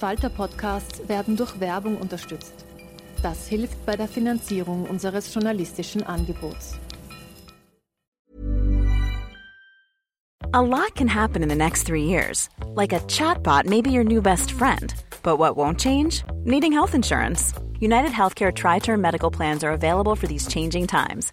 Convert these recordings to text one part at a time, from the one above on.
slash arena. Falter-Podcasts werden durch Werbung unterstützt. Das hilft bei der Finanzierung unseres journalistischen Angebots. A lot can happen in the next three years. Like a chatbot may be your new best friend. But what won't change? Needing health insurance. United Healthcare Tri Term Medical Plans are available for these changing times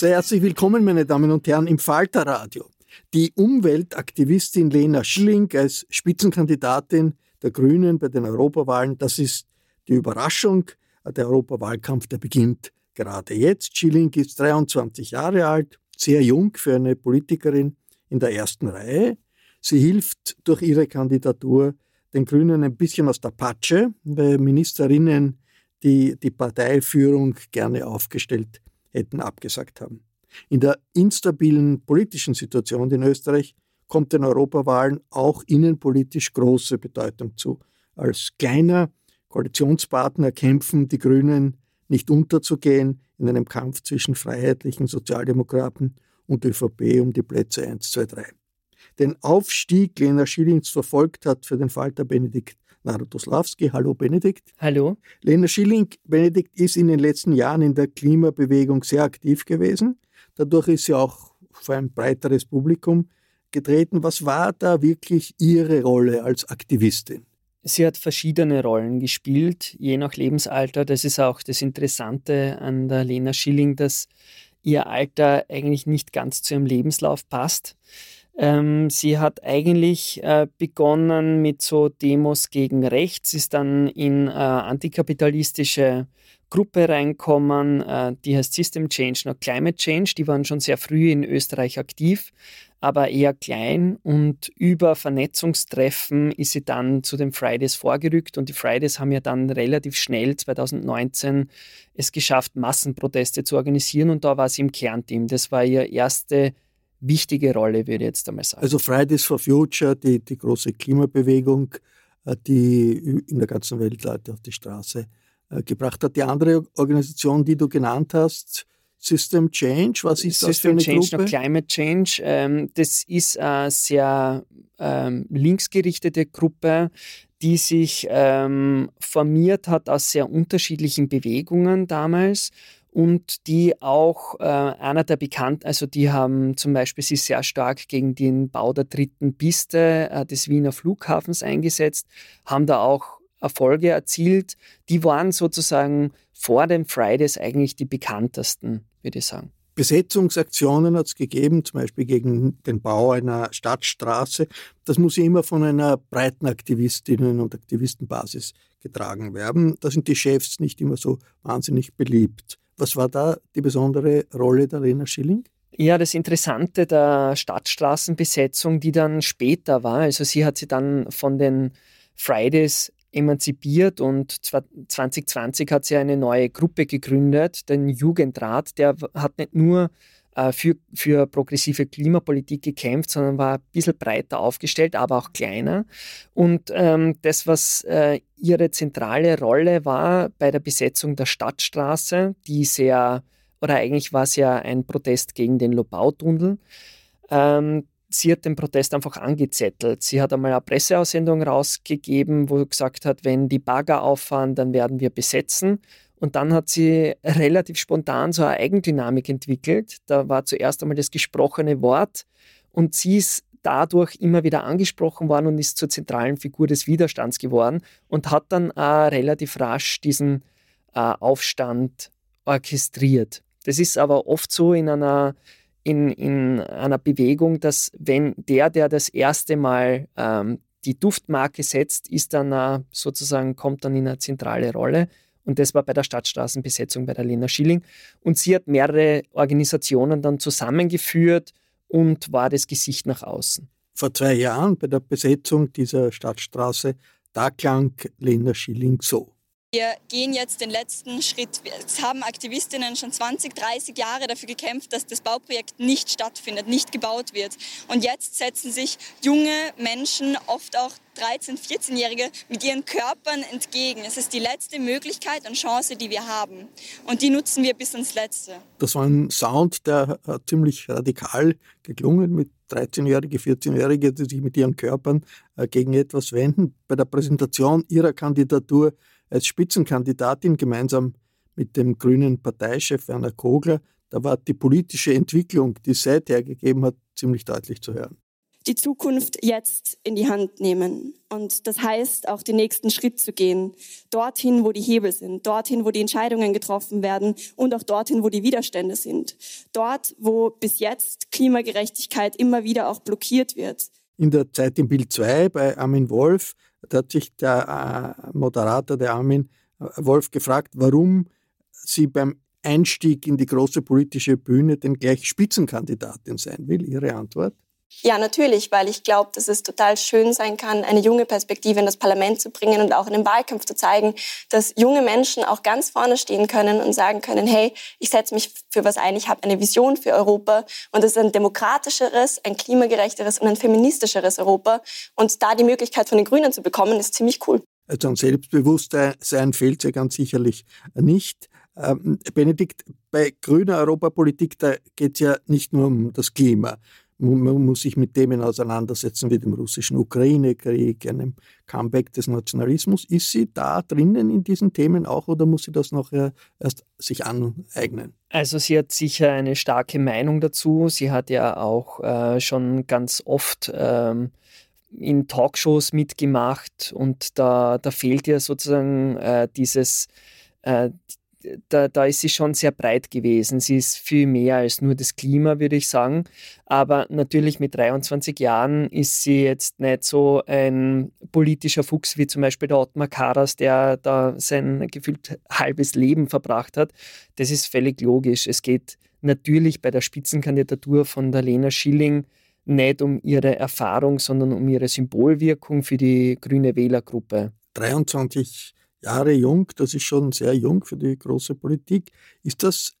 Sehr herzlich willkommen, meine Damen und Herren, im Falterradio. Die Umweltaktivistin Lena Schilling als Spitzenkandidatin der Grünen bei den Europawahlen, das ist die Überraschung. Der Europawahlkampf, der beginnt gerade jetzt. Schilling ist 23 Jahre alt, sehr jung für eine Politikerin in der ersten Reihe. Sie hilft durch ihre Kandidatur den Grünen ein bisschen aus der Patsche, weil Ministerinnen die die Parteiführung gerne aufgestellt hätten abgesagt haben. In der instabilen politischen Situation in Österreich kommt den Europawahlen auch innenpolitisch große Bedeutung zu. Als kleiner Koalitionspartner kämpfen die Grünen nicht unterzugehen in einem Kampf zwischen freiheitlichen Sozialdemokraten und ÖVP um die Plätze 1, 2, 3. Den Aufstieg Lena Schillings verfolgt hat für den Falter Benedikt Narodoslawski. Hallo Benedikt. Hallo. Lena Schilling, Benedikt ist in den letzten Jahren in der Klimabewegung sehr aktiv gewesen. Dadurch ist sie auch vor ein breiteres Publikum getreten. Was war da wirklich Ihre Rolle als Aktivistin? Sie hat verschiedene Rollen gespielt, je nach Lebensalter. Das ist auch das Interessante an der Lena Schilling, dass ihr Alter eigentlich nicht ganz zu ihrem Lebenslauf passt. Ähm, sie hat eigentlich äh, begonnen mit so Demos gegen rechts, ist dann in äh, antikapitalistische Gruppe reinkommen, äh, die heißt System Change, noch Climate Change. Die waren schon sehr früh in Österreich aktiv, aber eher klein. Und über Vernetzungstreffen ist sie dann zu den Fridays vorgerückt. Und die Fridays haben ja dann relativ schnell 2019 es geschafft, Massenproteste zu organisieren. Und da war sie im Kernteam. Das war ihr erste wichtige Rolle, würde ich jetzt einmal sagen. Also Fridays for Future, die, die große Klimabewegung, äh, die in der ganzen Welt Leute auf die Straße äh, gebracht hat. Die andere Organisation, die du genannt hast, System Change, was ist System das für eine Change Gruppe? Climate Change, ähm, das ist eine sehr ähm, linksgerichtete Gruppe, die sich ähm, formiert hat aus sehr unterschiedlichen Bewegungen damals und die auch äh, einer der bekannten, also die haben zum Beispiel sich sehr stark gegen den Bau der dritten Piste äh, des Wiener Flughafens eingesetzt, haben da auch Erfolge erzielt. Die waren sozusagen vor den Fridays eigentlich die bekanntesten, würde ich sagen. Besetzungsaktionen hat es gegeben, zum Beispiel gegen den Bau einer Stadtstraße. Das muss ja immer von einer breiten Aktivistinnen- und Aktivistenbasis getragen werden. Da sind die Chefs nicht immer so wahnsinnig beliebt. Was war da die besondere Rolle der Lena Schilling? Ja, das Interessante der Stadtstraßenbesetzung, die dann später war, also sie hat sie dann von den Fridays emanzipiert und 2020 hat sie eine neue Gruppe gegründet, den Jugendrat. Der hat nicht nur für, für progressive Klimapolitik gekämpft, sondern war ein bisschen breiter aufgestellt, aber auch kleiner. Und ähm, das, was äh, ihre zentrale Rolle war bei der Besetzung der Stadtstraße, die sehr, oder eigentlich war es ja ein Protest gegen den Lobautunnel, ähm, sie hat den Protest einfach angezettelt. Sie hat einmal eine Presseaussendung rausgegeben, wo gesagt hat, wenn die Bagger auffahren, dann werden wir besetzen. Und dann hat sie relativ spontan so eine Eigendynamik entwickelt. Da war zuerst einmal das gesprochene Wort und sie ist dadurch immer wieder angesprochen worden und ist zur zentralen Figur des Widerstands geworden und hat dann auch relativ rasch diesen äh, Aufstand orchestriert. Das ist aber oft so in einer in, in einer Bewegung, dass wenn der, der das erste Mal ähm, die Duftmarke setzt, ist dann sozusagen, kommt dann in eine zentrale Rolle. Und das war bei der Stadtstraßenbesetzung bei der Lena Schilling. Und sie hat mehrere Organisationen dann zusammengeführt und war das Gesicht nach außen. Vor zwei Jahren bei der Besetzung dieser Stadtstraße, da klang Lena Schilling so. Wir gehen jetzt den letzten Schritt. Es haben Aktivistinnen schon 20, 30 Jahre dafür gekämpft, dass das Bauprojekt nicht stattfindet, nicht gebaut wird. Und jetzt setzen sich junge Menschen, oft auch 13-, 14-Jährige, mit ihren Körpern entgegen. Es ist die letzte Möglichkeit und Chance, die wir haben. Und die nutzen wir bis ins Letzte. Das war ein Sound, der ziemlich radikal geklungen mit 13-Jährige, 14-Jährige, die sich mit ihren Körpern äh, gegen etwas wenden. Bei der Präsentation ihrer Kandidatur als Spitzenkandidatin gemeinsam mit dem grünen Parteichef Werner Kogler, da war die politische Entwicklung, die es seither gegeben hat, ziemlich deutlich zu hören. Die Zukunft jetzt in die Hand nehmen. Und das heißt, auch den nächsten Schritt zu gehen. Dorthin, wo die Hebel sind. Dorthin, wo die Entscheidungen getroffen werden. Und auch dorthin, wo die Widerstände sind. Dort, wo bis jetzt Klimagerechtigkeit immer wieder auch blockiert wird. In der Zeit im Bild 2 bei Armin Wolf da hat sich der äh, Moderator, der Armin äh, Wolf, gefragt, warum sie beim Einstieg in die große politische Bühne denn gleich Spitzenkandidatin sein will. Ihre Antwort? Ja, natürlich, weil ich glaube, dass es total schön sein kann, eine junge Perspektive in das Parlament zu bringen und auch in den Wahlkampf zu zeigen, dass junge Menschen auch ganz vorne stehen können und sagen können, hey, ich setze mich für was ein, ich habe eine Vision für Europa und es ist ein demokratischeres, ein klimagerechteres und ein feministischeres Europa. Und da die Möglichkeit von den Grünen zu bekommen, ist ziemlich cool. Also an Selbstbewusstsein fehlt es ja ganz sicherlich nicht. Ähm, Benedikt, bei grüner Europapolitik, da geht es ja nicht nur um das Klima man muss sich mit Themen auseinandersetzen wie dem russischen Ukraine-Krieg, einem Comeback des Nationalismus. Ist sie da drinnen in diesen Themen auch oder muss sie das noch erst sich aneignen? Also sie hat sicher eine starke Meinung dazu. Sie hat ja auch äh, schon ganz oft ähm, in Talkshows mitgemacht und da, da fehlt ihr sozusagen äh, dieses, äh, da, da ist sie schon sehr breit gewesen. Sie ist viel mehr als nur das Klima, würde ich sagen. Aber natürlich mit 23 Jahren ist sie jetzt nicht so ein politischer Fuchs wie zum Beispiel der Ottmar Karas, der da sein gefühlt halbes Leben verbracht hat. Das ist völlig logisch. Es geht natürlich bei der Spitzenkandidatur von der Lena Schilling nicht um ihre Erfahrung, sondern um ihre Symbolwirkung für die grüne Wählergruppe. 23 Jahre jung, das ist schon sehr jung für die große Politik. Ist das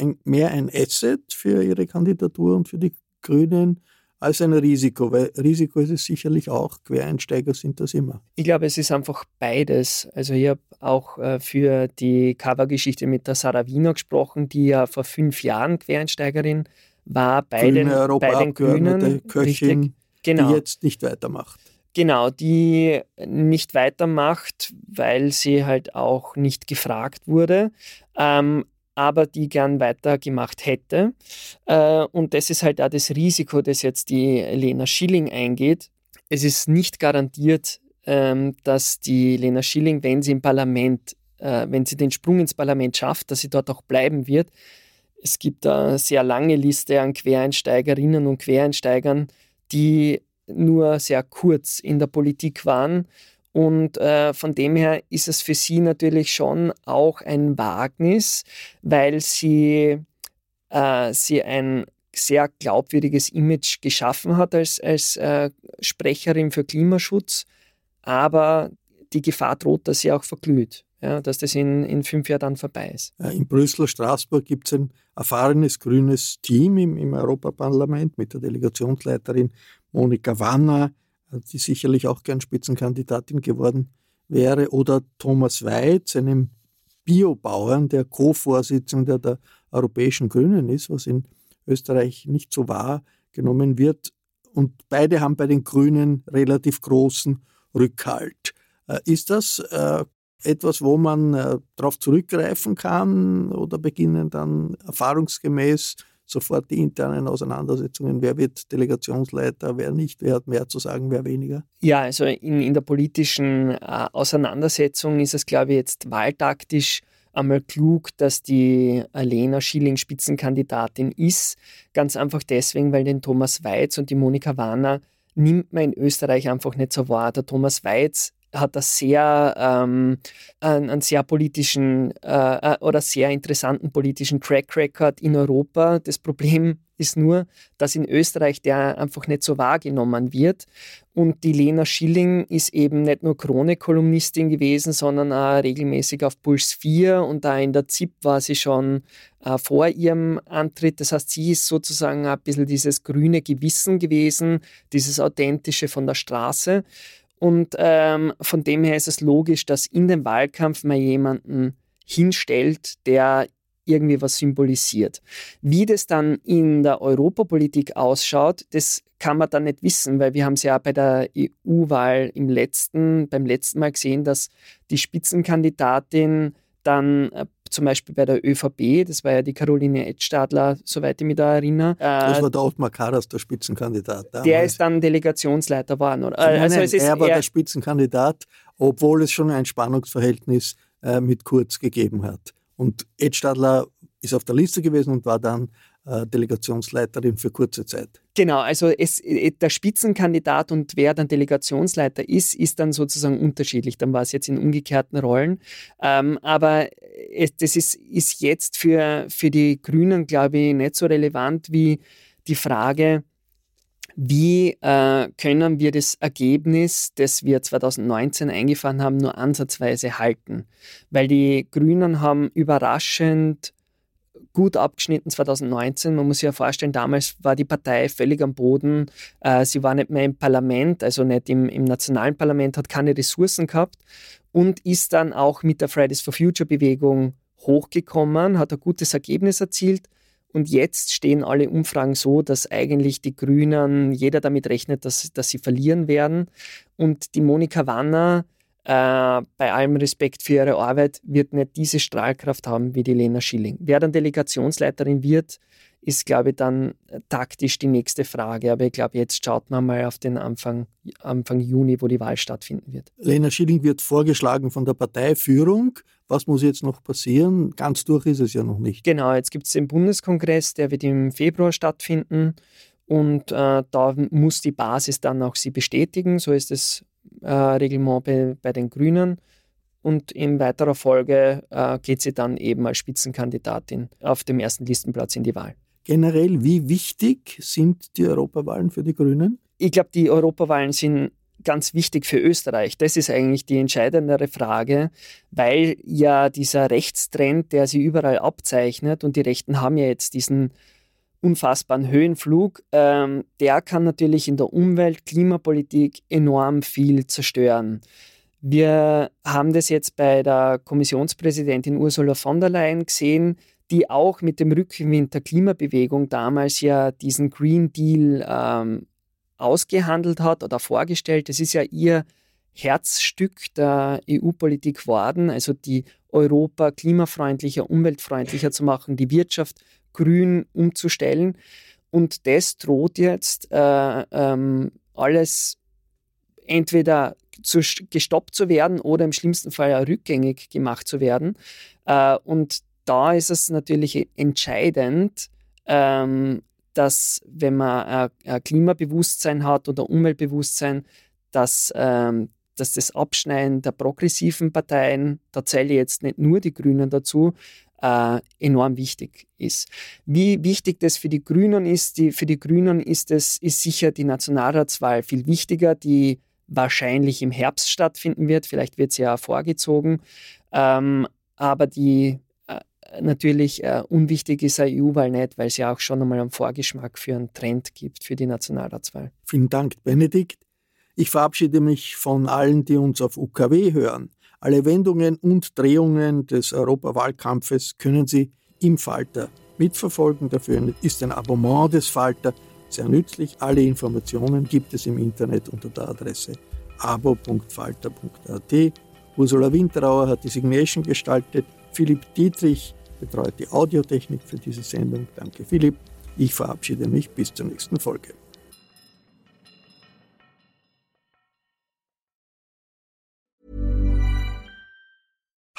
ein, mehr ein Asset für Ihre Kandidatur und für die Grünen als ein Risiko? Weil Risiko ist es sicherlich auch, Quereinsteiger sind das immer. Ich glaube, es ist einfach beides. Also ich habe auch äh, für die Covergeschichte mit der Sarah Wiener gesprochen, die ja vor fünf Jahren Quereinsteigerin war bei Grüne den, bei den Grünen. Köchin, richtig, genau. die jetzt nicht weitermacht. Genau, die nicht weitermacht, weil sie halt auch nicht gefragt wurde, ähm, aber die gern weitergemacht hätte. Äh, und das ist halt auch das Risiko, das jetzt die Lena Schilling eingeht. Es ist nicht garantiert, ähm, dass die Lena Schilling, wenn sie im Parlament, äh, wenn sie den Sprung ins Parlament schafft, dass sie dort auch bleiben wird. Es gibt eine sehr lange Liste an Quereinsteigerinnen und Quereinsteigern, die nur sehr kurz in der Politik waren. Und äh, von dem her ist es für sie natürlich schon auch ein Wagnis, weil sie, äh, sie ein sehr glaubwürdiges Image geschaffen hat als, als äh, Sprecherin für Klimaschutz. Aber die Gefahr droht, dass sie auch verglüht. Ja, dass das in, in fünf Jahren dann vorbei ist. In Brüssel, Straßburg gibt es ein erfahrenes grünes Team im, im Europaparlament mit der Delegationsleiterin Monika Wanner, die sicherlich auch gern Spitzenkandidatin geworden wäre, oder Thomas Weiz, einem Biobauern, der Co-Vorsitzender der Europäischen Grünen ist, was in Österreich nicht so wahrgenommen wird. Und beide haben bei den Grünen relativ großen Rückhalt. Äh, ist das äh, etwas, wo man äh, darauf zurückgreifen kann oder beginnen dann erfahrungsgemäß sofort die internen Auseinandersetzungen, wer wird Delegationsleiter, wer nicht, wer hat mehr zu sagen, wer weniger? Ja, also in, in der politischen äh, Auseinandersetzung ist es, glaube ich, jetzt wahltaktisch einmal klug, dass die Lena Schilling Spitzenkandidatin ist. Ganz einfach deswegen, weil den Thomas Weiz und die Monika Warner nimmt man in Österreich einfach nicht so wahr. Der Thomas Weiz hat das sehr, ähm, einen, einen, sehr politischen äh, äh, oder sehr interessanten politischen Track Record in Europa. Das Problem ist nur, dass in Österreich der einfach nicht so wahrgenommen wird. Und die Lena Schilling ist eben nicht nur Krone-Kolumnistin gewesen, sondern auch regelmäßig auf Puls 4 und da in der ZIP war sie schon äh, vor ihrem Antritt. Das heißt, sie ist sozusagen ein bisschen dieses grüne Gewissen gewesen, dieses authentische von der Straße. Und ähm, von dem her ist es logisch, dass in dem Wahlkampf man jemanden hinstellt, der irgendwie was symbolisiert. Wie das dann in der Europapolitik ausschaut, das kann man dann nicht wissen, weil wir haben es ja bei der EU-Wahl im letzten, beim letzten Mal gesehen, dass die Spitzenkandidatin dann äh, zum Beispiel bei der ÖVP, das war ja die Caroline Edstadler, soweit ich mich da erinnere. das äh, war der Ottmar Karas, der Spitzenkandidat. Damals. Der ist dann Delegationsleiter geworden. Oder? Nein, also nein, er war der Spitzenkandidat, obwohl es schon ein Spannungsverhältnis äh, mit Kurz gegeben hat. Und Edstadler ist auf der Liste gewesen und war dann Delegationsleiterin für kurze Zeit. Genau, also es, äh, der Spitzenkandidat und wer dann Delegationsleiter ist, ist dann sozusagen unterschiedlich. Dann war es jetzt in umgekehrten Rollen. Ähm, aber es, das ist, ist jetzt für, für die Grünen, glaube ich, nicht so relevant wie die Frage, wie äh, können wir das Ergebnis, das wir 2019 eingefahren haben, nur ansatzweise halten? Weil die Grünen haben überraschend gut abgeschnitten 2019. Man muss sich ja vorstellen, damals war die Partei völlig am Boden. Äh, sie war nicht mehr im Parlament, also nicht im, im nationalen Parlament, hat keine Ressourcen gehabt und ist dann auch mit der Fridays for Future Bewegung hochgekommen, hat ein gutes Ergebnis erzielt. Und jetzt stehen alle Umfragen so, dass eigentlich die Grünen, jeder damit rechnet, dass, dass sie verlieren werden. Und die Monika Wanner, äh, bei allem Respekt für ihre Arbeit, wird nicht diese Strahlkraft haben wie die Lena Schilling. Wer dann Delegationsleiterin wird, ist, glaube ich, dann taktisch die nächste Frage. Aber ich glaube, jetzt schaut man mal auf den Anfang, Anfang Juni, wo die Wahl stattfinden wird. Lena Schilling wird vorgeschlagen von der Parteiführung. Was muss jetzt noch passieren? Ganz durch ist es ja noch nicht. Genau, jetzt gibt es den Bundeskongress, der wird im Februar stattfinden. Und äh, da muss die Basis dann auch sie bestätigen. So ist es äh, Reglement bei, bei, den Grünen. Und in weiterer Folge äh, geht sie dann eben als Spitzenkandidatin auf dem ersten Listenplatz in die Wahl. Generell, wie wichtig sind die Europawahlen für die Grünen? Ich glaube, die Europawahlen sind ganz wichtig für Österreich. Das ist eigentlich die entscheidendere Frage, weil ja dieser Rechtstrend, der sich überall abzeichnet, und die Rechten haben ja jetzt diesen unfassbaren Höhenflug, ähm, der kann natürlich in der Umwelt, Klimapolitik enorm viel zerstören. Wir haben das jetzt bei der Kommissionspräsidentin Ursula von der Leyen gesehen, die auch mit dem Rückenwind der Klimabewegung damals ja diesen Green Deal ähm, ausgehandelt hat oder vorgestellt. Das ist ja ihr Herzstück der EU-Politik geworden, also die Europa klimafreundlicher, umweltfreundlicher zu machen, die Wirtschaft grün umzustellen. Und das droht jetzt äh, ähm, alles entweder zu, gestoppt zu werden oder im schlimmsten Fall rückgängig gemacht zu werden. Äh, und da ist es natürlich entscheidend, ähm, dass wenn man ein, Klimabewusstsein hat oder Umweltbewusstsein, dass, ähm, dass das Abschneiden der progressiven Parteien, da zähle ich jetzt nicht nur die Grünen dazu, äh, enorm wichtig ist. Wie wichtig das für die Grünen ist, die, für die Grünen ist es ist sicher die Nationalratswahl viel wichtiger. Die wahrscheinlich im Herbst stattfinden wird. Vielleicht wird sie ja vorgezogen. Ähm, aber die äh, natürlich äh, unwichtig ist eine EU-Wahl nicht, weil es ja auch schon einmal einen Vorgeschmack für einen Trend gibt für die Nationalratswahl. Vielen Dank, Benedikt. Ich verabschiede mich von allen, die uns auf UKW hören. Alle Wendungen und Drehungen des Europawahlkampfes können Sie im Falter mitverfolgen. Dafür ist ein Abonnement des Falter sehr nützlich. Alle Informationen gibt es im Internet unter der Adresse abo.falter.at. Ursula Winterauer hat die Signation gestaltet. Philipp Dietrich betreut die Audiotechnik für diese Sendung. Danke, Philipp. Ich verabschiede mich bis zur nächsten Folge.